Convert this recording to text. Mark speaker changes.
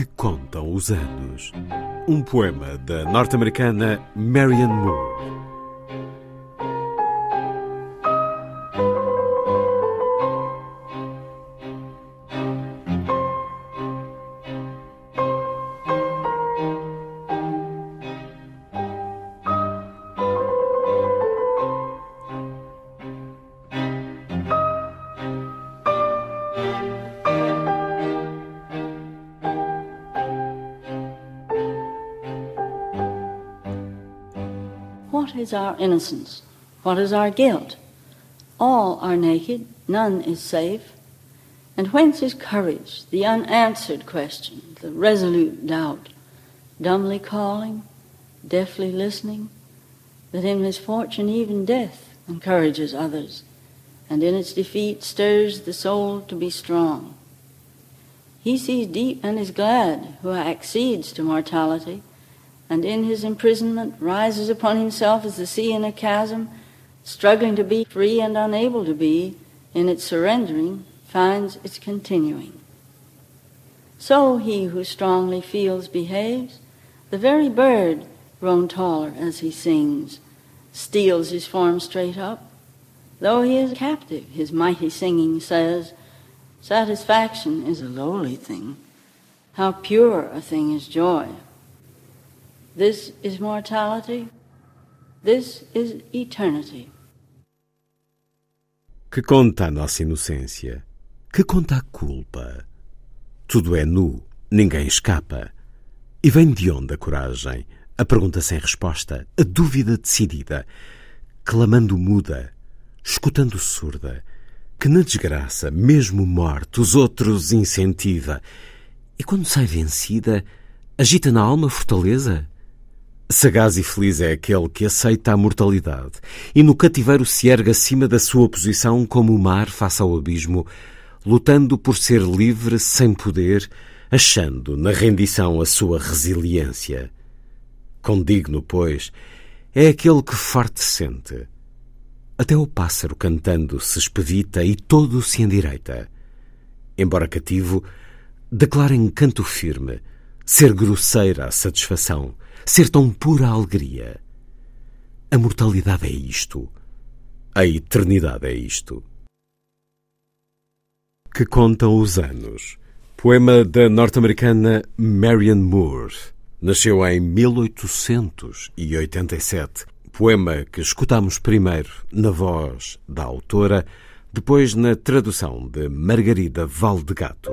Speaker 1: Que contam os anos. Um poema da norte-americana Marian Moore.
Speaker 2: What is our innocence? What is our guilt? All are naked, none is safe. And whence is courage, the unanswered question, the resolute doubt, dumbly calling, deafly listening, that in misfortune even death encourages others, and in its defeat stirs the soul to be strong? He sees deep and is glad who accedes to mortality, and in his imprisonment rises upon himself as the sea in a chasm, struggling to be free and unable to be, in its surrendering, finds its continuing. So he who strongly feels behaves, the very bird, grown taller as he sings, steals his form straight up. Though he is captive, his mighty singing says, Satisfaction is a lowly thing. How pure a thing is joy. This is mortality. This is eternity.
Speaker 1: Que conta a nossa inocência? Que conta a culpa? Tudo é nu, ninguém escapa. E vem de onde a coragem? A pergunta sem resposta, a dúvida decidida, clamando muda, escutando surda, que na desgraça, mesmo morte, os outros incentiva. E quando sai vencida, agita na alma fortaleza? Sagaz e feliz é aquele que aceita a mortalidade e no cativeiro se ergue acima da sua posição como o mar face ao abismo, lutando por ser livre sem poder, achando na rendição a sua resiliência. Condigno, pois, é aquele que forte sente. Até o pássaro cantando se expedita e todo se endireita. Embora cativo, declara em canto firme ser grosseira a satisfação, ser tão pura a alegria. A mortalidade é isto. A eternidade é isto. Que contam os anos. Poema da norte-americana Marian Moore. Nasceu em 1887. Poema que escutamos primeiro na voz da autora, depois na tradução de Margarida Valdegato.